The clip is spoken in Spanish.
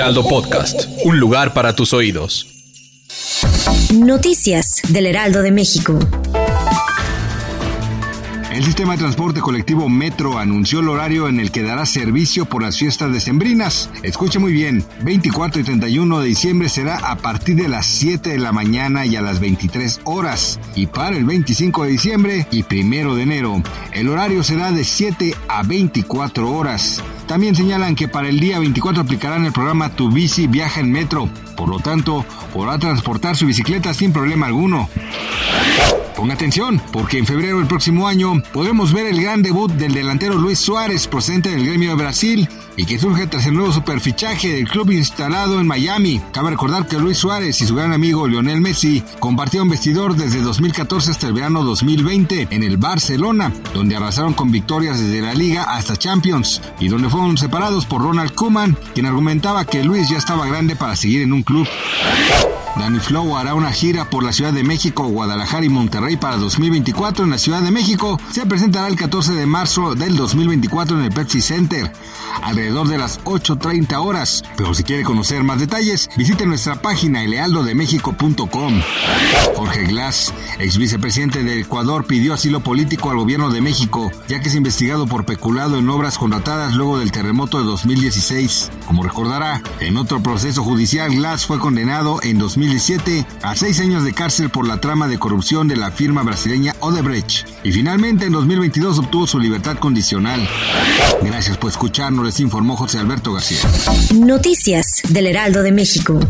Heraldo Podcast, un lugar para tus oídos. Noticias del Heraldo de México. El sistema de transporte colectivo Metro anunció el horario en el que dará servicio por las fiestas decembrinas. Escuche muy bien, 24 y 31 de diciembre será a partir de las 7 de la mañana y a las 23 horas. Y para el 25 de diciembre y 1 de enero, el horario será de 7 a 24 horas. También señalan que para el día 24 aplicarán el programa Tu Bici Viaja en Metro. Por lo tanto, podrá transportar su bicicleta sin problema alguno. Ponga atención, porque en febrero del próximo año podremos ver el gran debut del delantero Luis Suárez, procedente del gremio de Brasil, y que surge tras el nuevo superfichaje del club instalado en Miami. Cabe recordar que Luis Suárez y su gran amigo Lionel Messi compartieron vestidor desde 2014 hasta el verano 2020 en el Barcelona, donde arrasaron con victorias desde la Liga hasta Champions, y donde fueron separados por Ronald Koeman, quien argumentaba que Luis ya estaba grande para seguir en un club. Danny Flow hará una gira por la Ciudad de México, Guadalajara y Monterrey para 2024 en la Ciudad de México. Se presentará el 14 de marzo del 2024 en el Pepsi Center, alrededor de las 8.30 horas. Pero si quiere conocer más detalles, visite nuestra página elealdodemexico.com. Jorge Glass, ex vicepresidente de Ecuador, pidió asilo político al gobierno de México, ya que es investigado por peculado en obras contratadas luego del terremoto de 2016. Como recordará, en otro proceso judicial, Glass fue condenado en 2016 2017 a seis años de cárcel por la trama de corrupción de la firma brasileña Odebrecht y finalmente en 2022 obtuvo su libertad condicional. Gracias por escucharnos, les informó José Alberto García. Noticias del Heraldo de México.